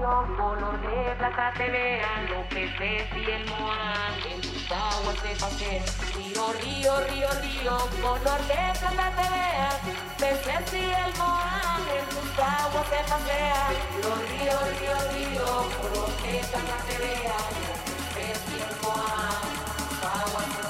canción color de plata te vean los peces y el moán en tus aguas se pasen río río río río color de plata te vean peces y el moán en tus aguas se pasean río río río río color de plata te vean peces y el moán aguas se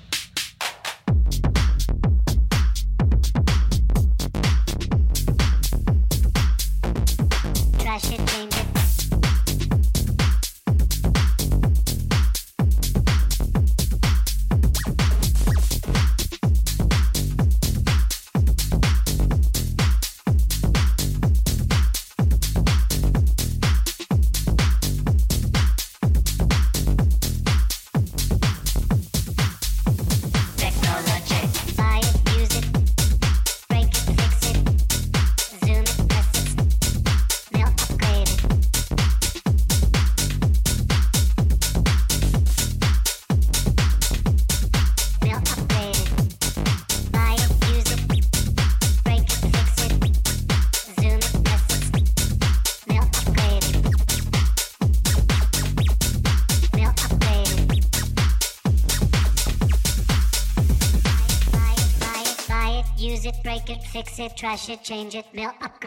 It, trash it, change it, mail up,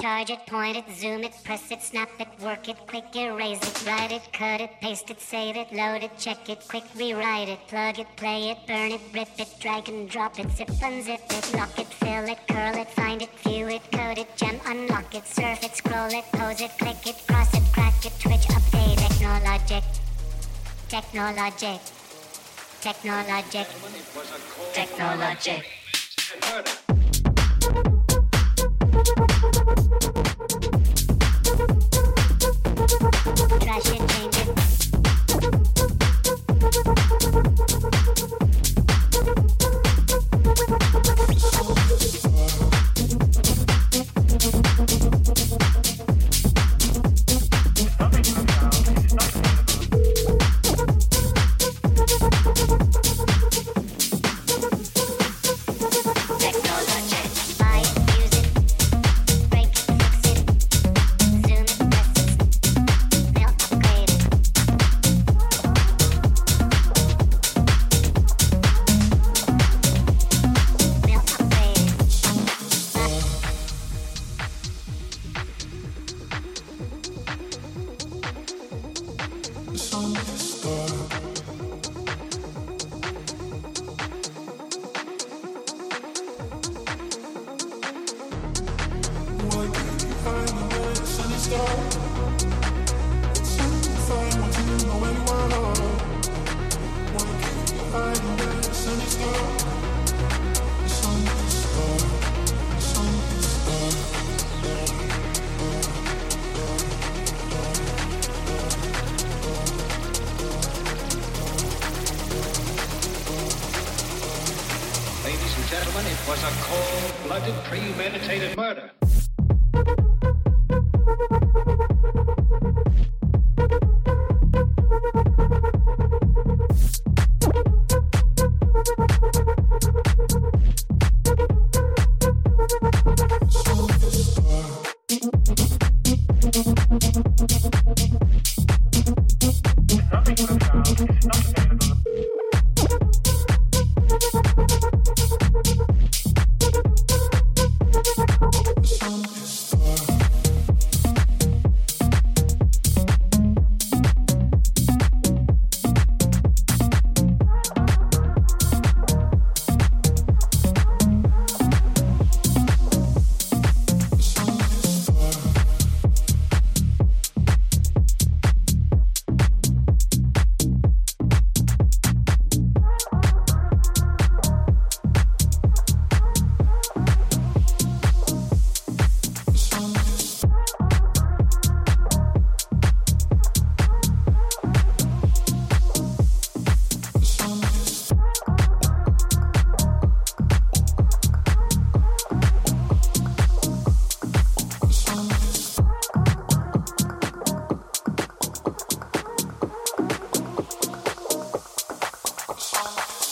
charge it, point it, zoom it, press it, snap it, work it, quick erase it, write it, cut it, paste it, save it, load it, check it, quick rewrite it, plug it, play it, burn it, rip it, drag and drop it, zip unzip it, lock it, fill it, curl it, find it, view it, code it, gem, unlock it, surf it, scroll it, pose it, click it, cross it, crack it, twitch, update, technologic, technologic. Technologic. Technologic. Trash and change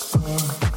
Oh.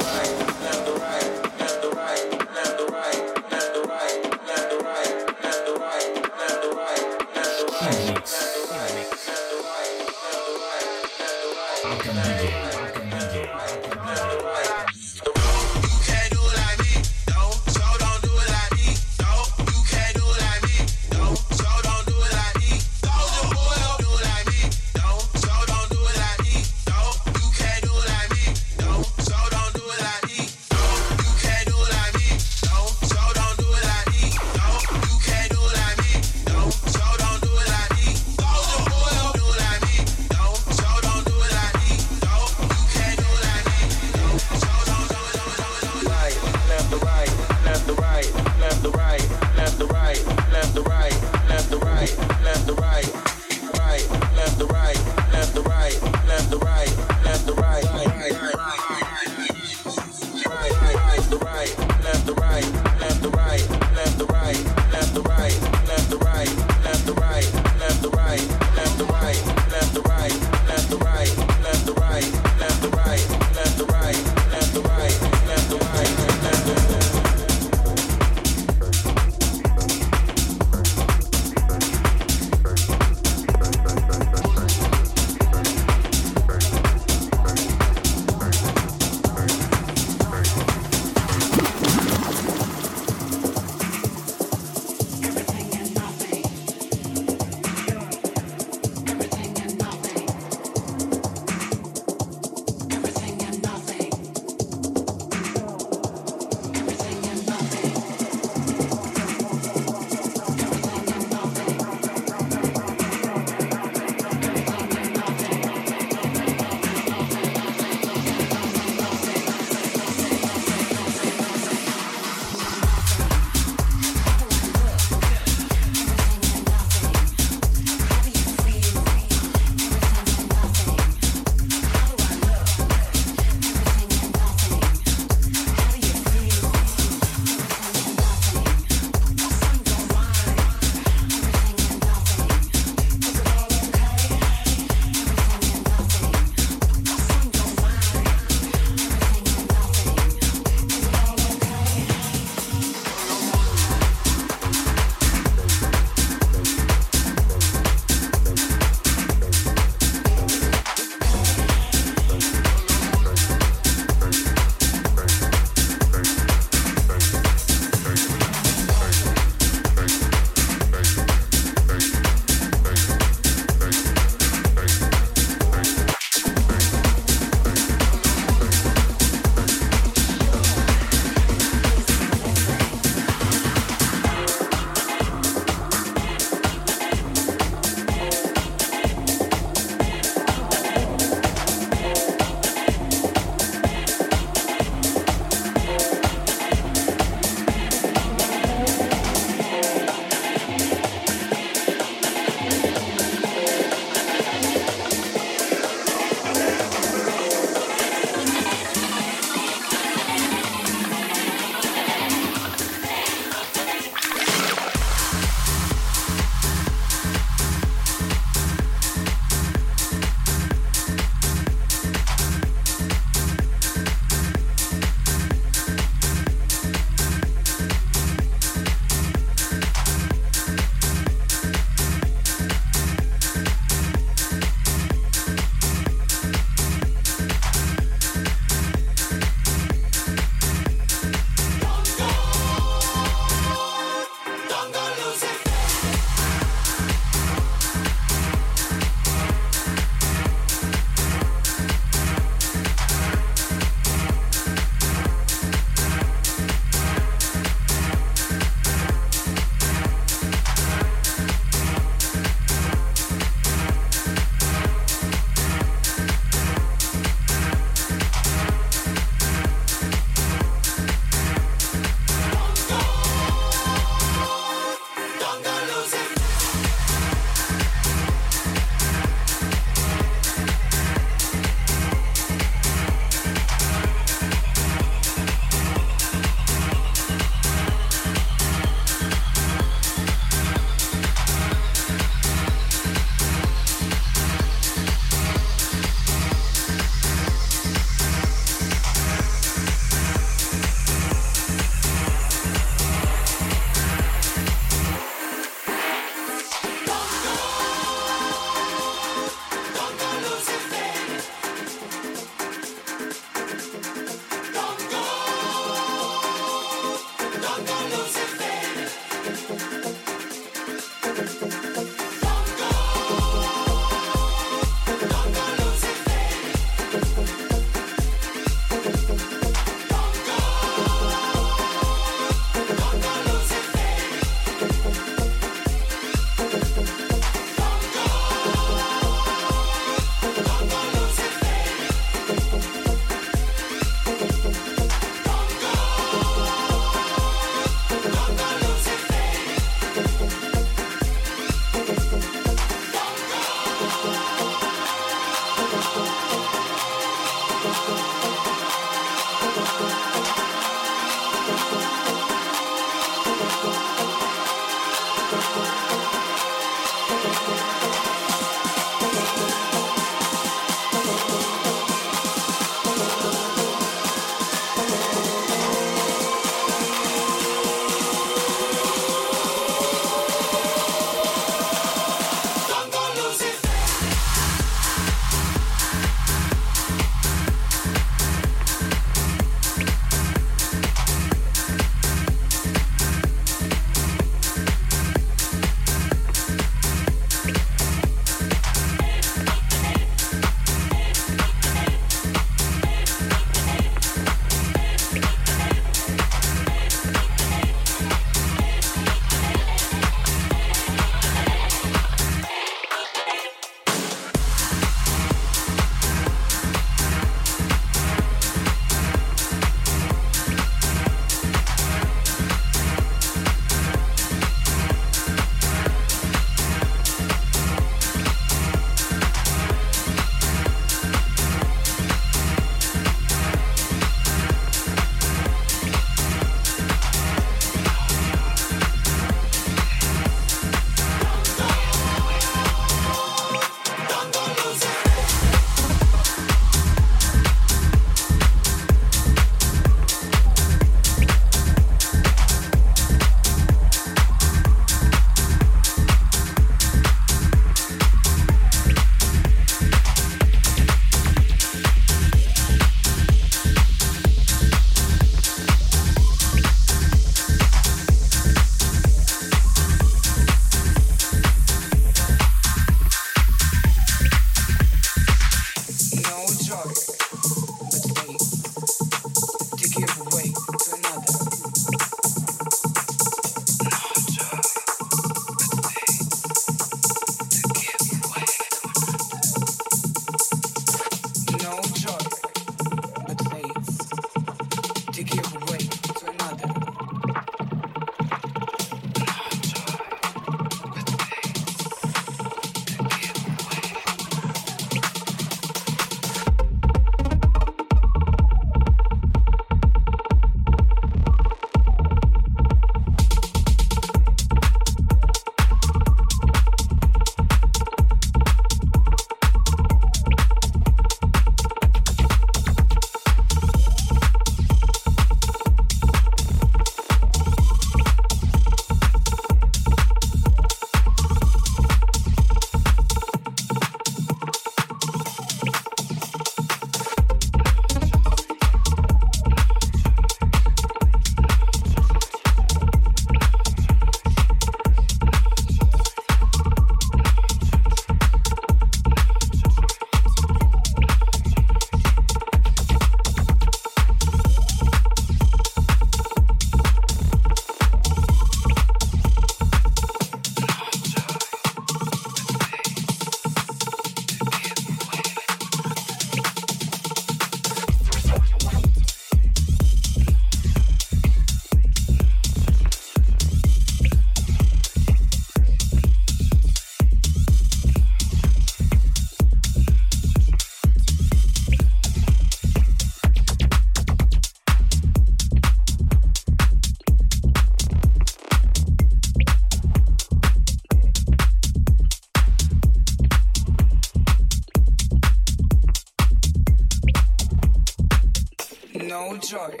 No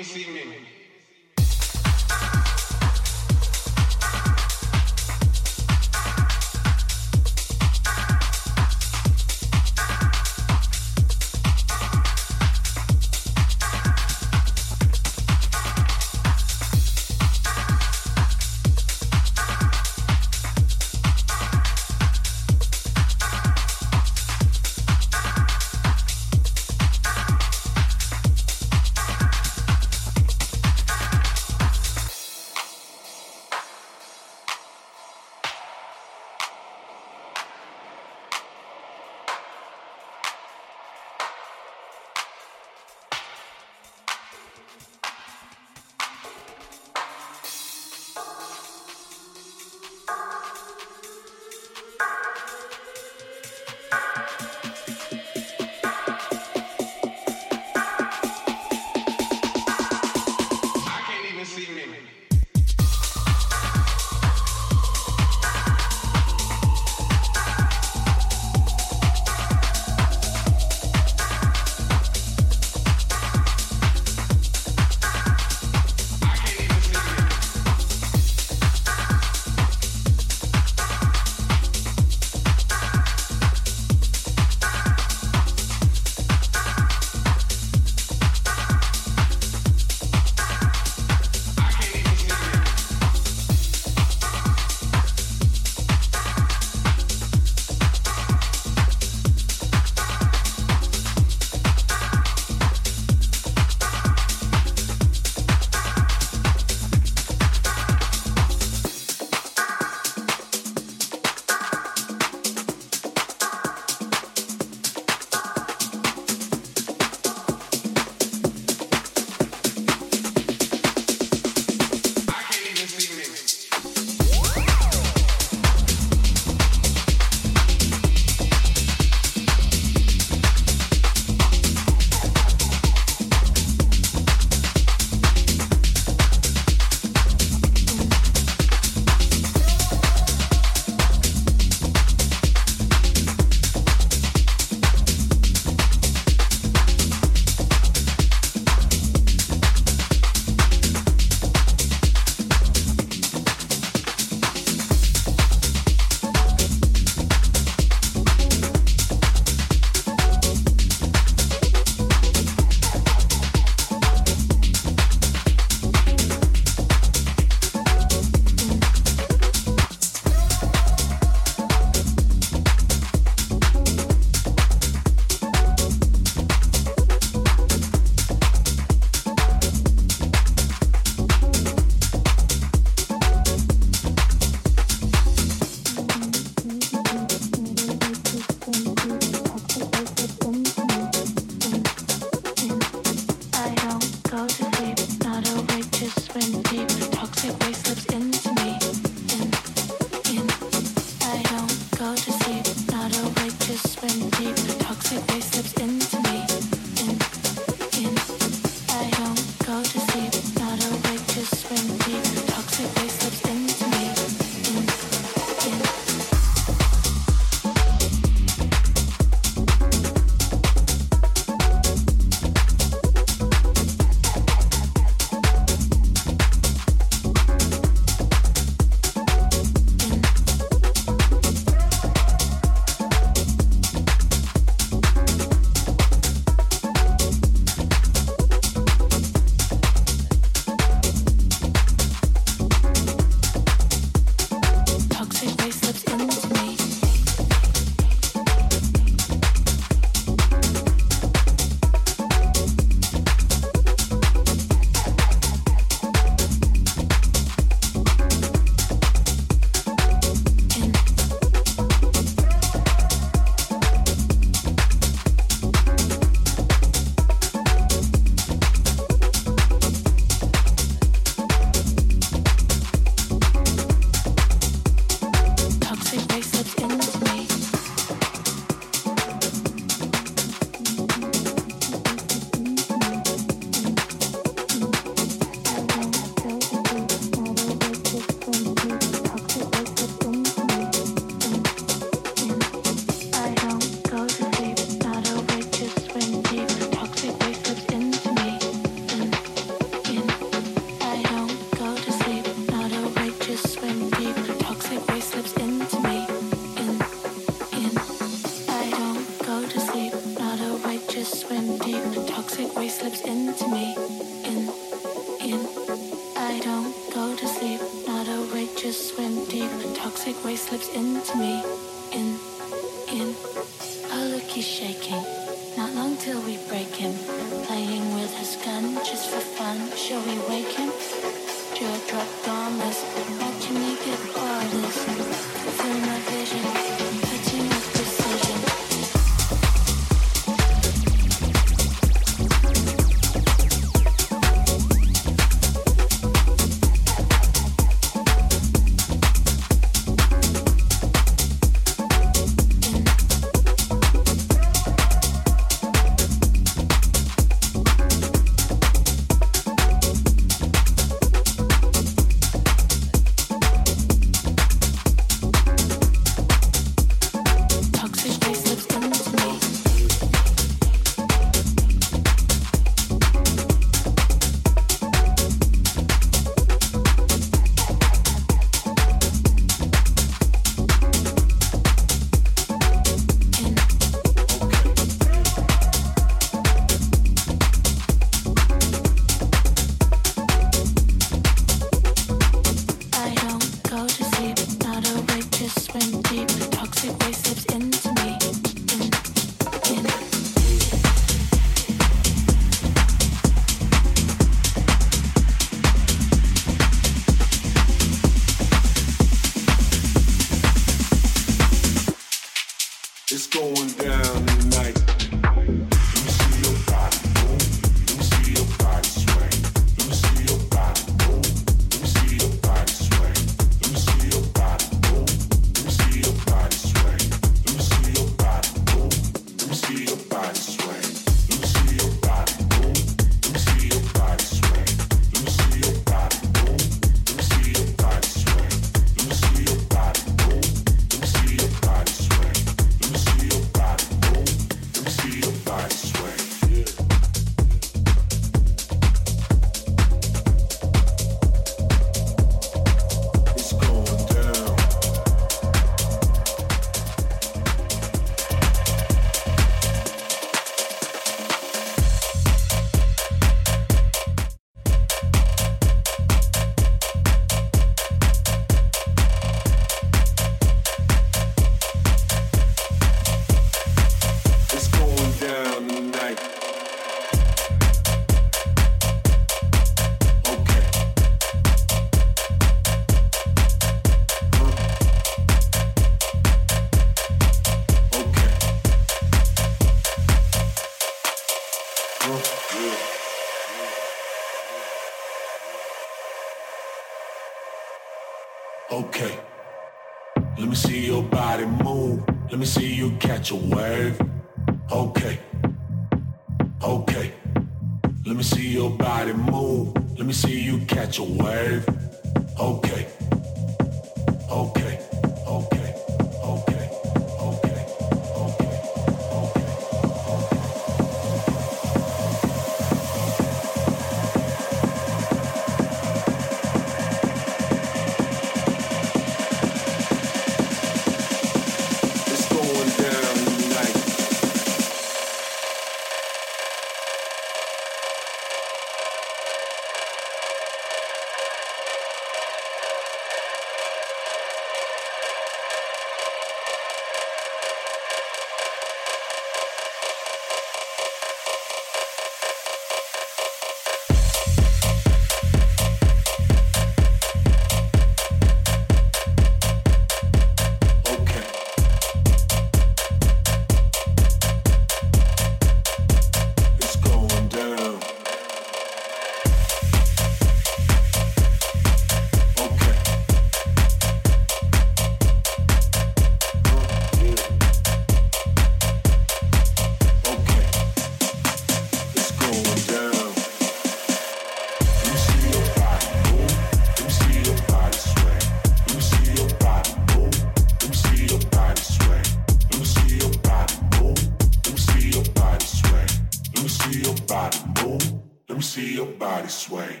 sway.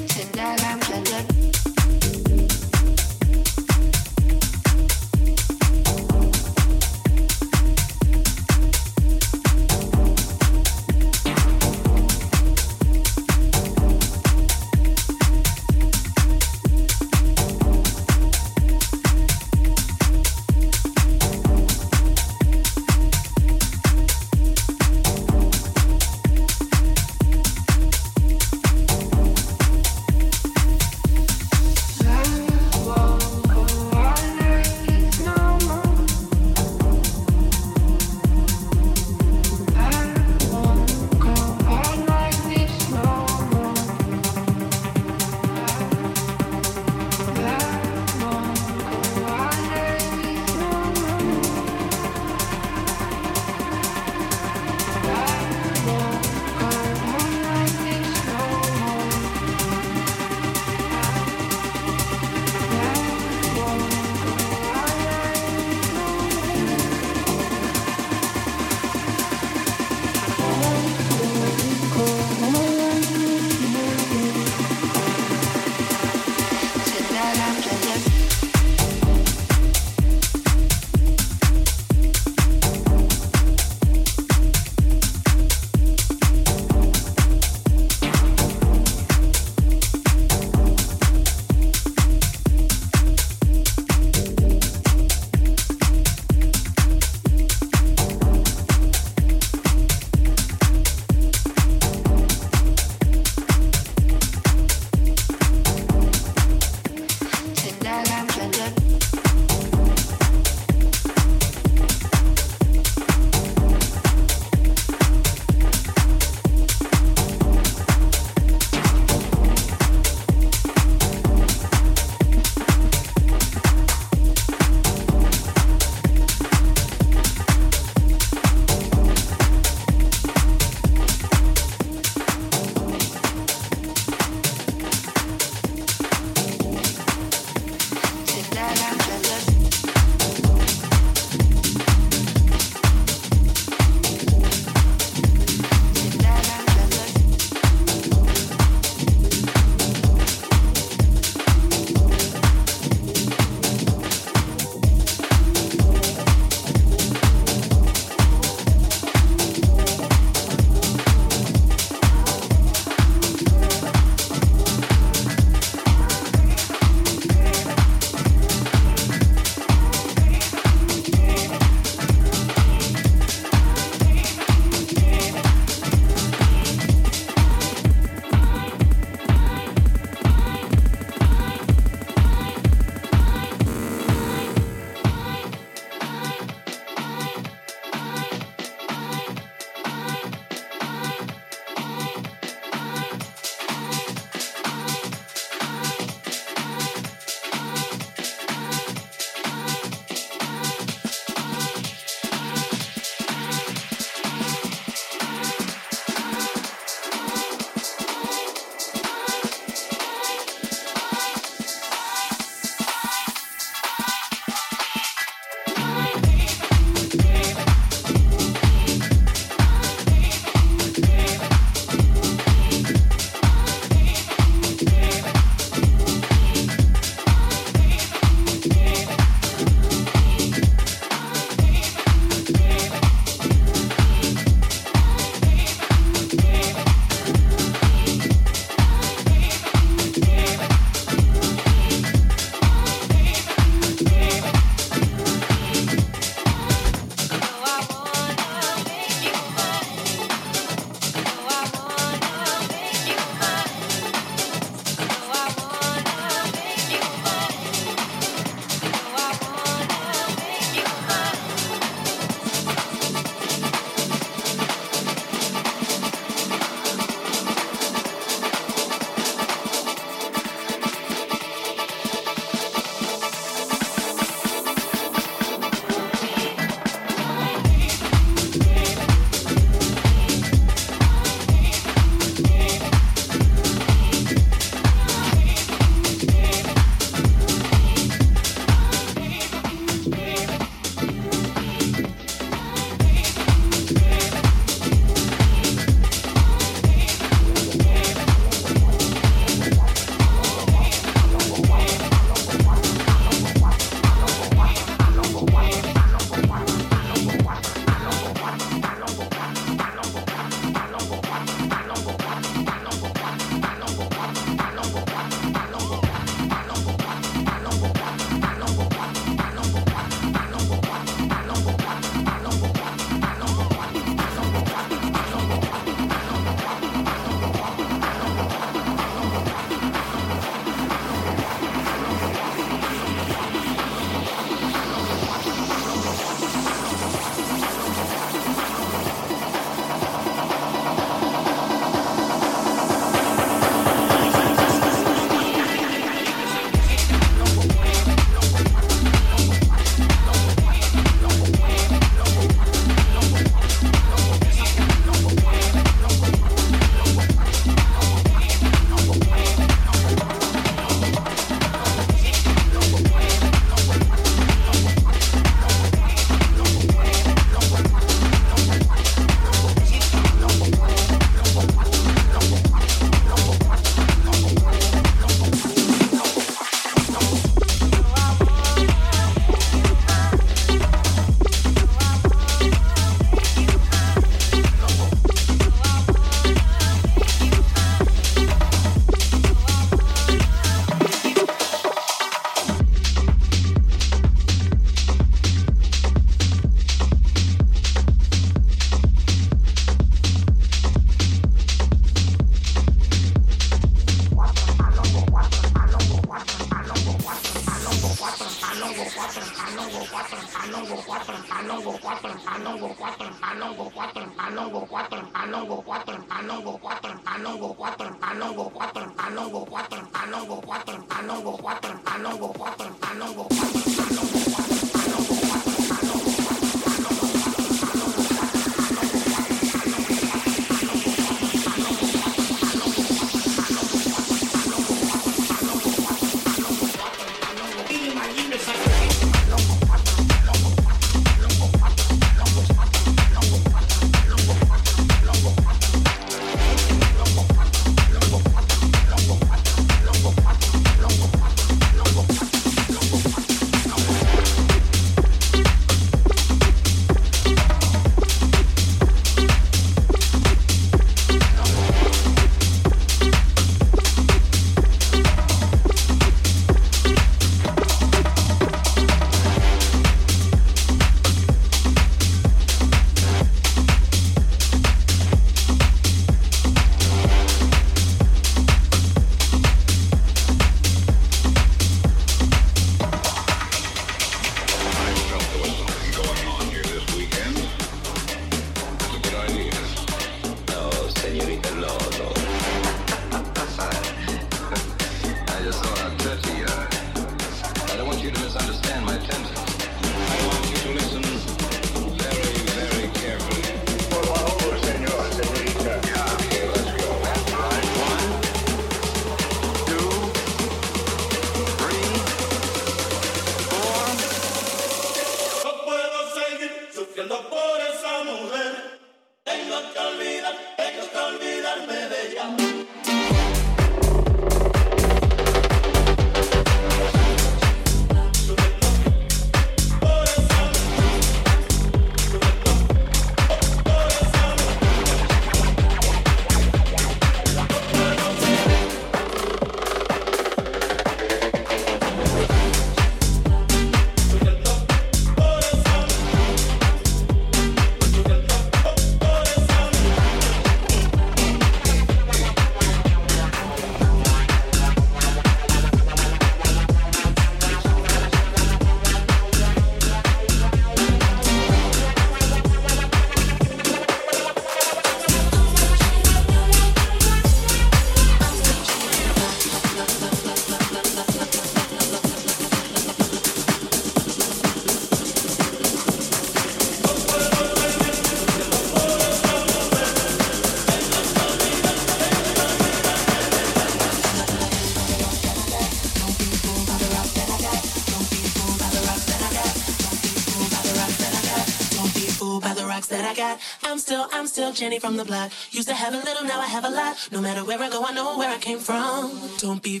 Jenny from the block. Used to have a little, now I have a lot. No matter where I go, I know where I came from. Don't be.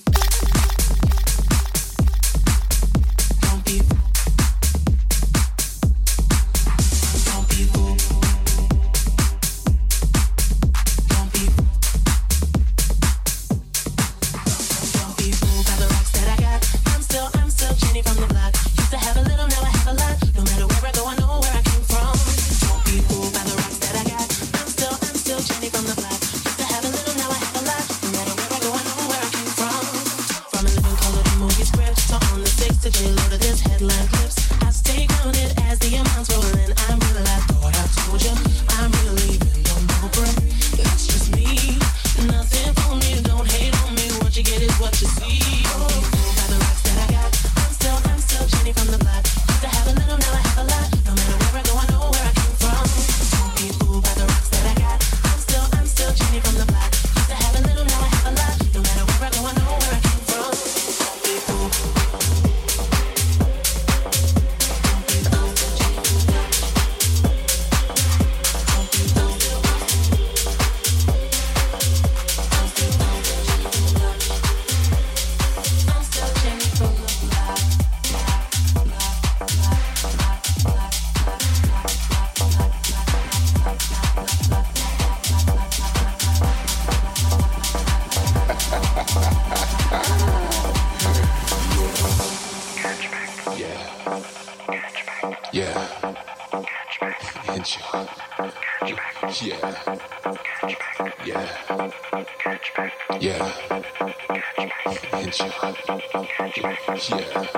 はい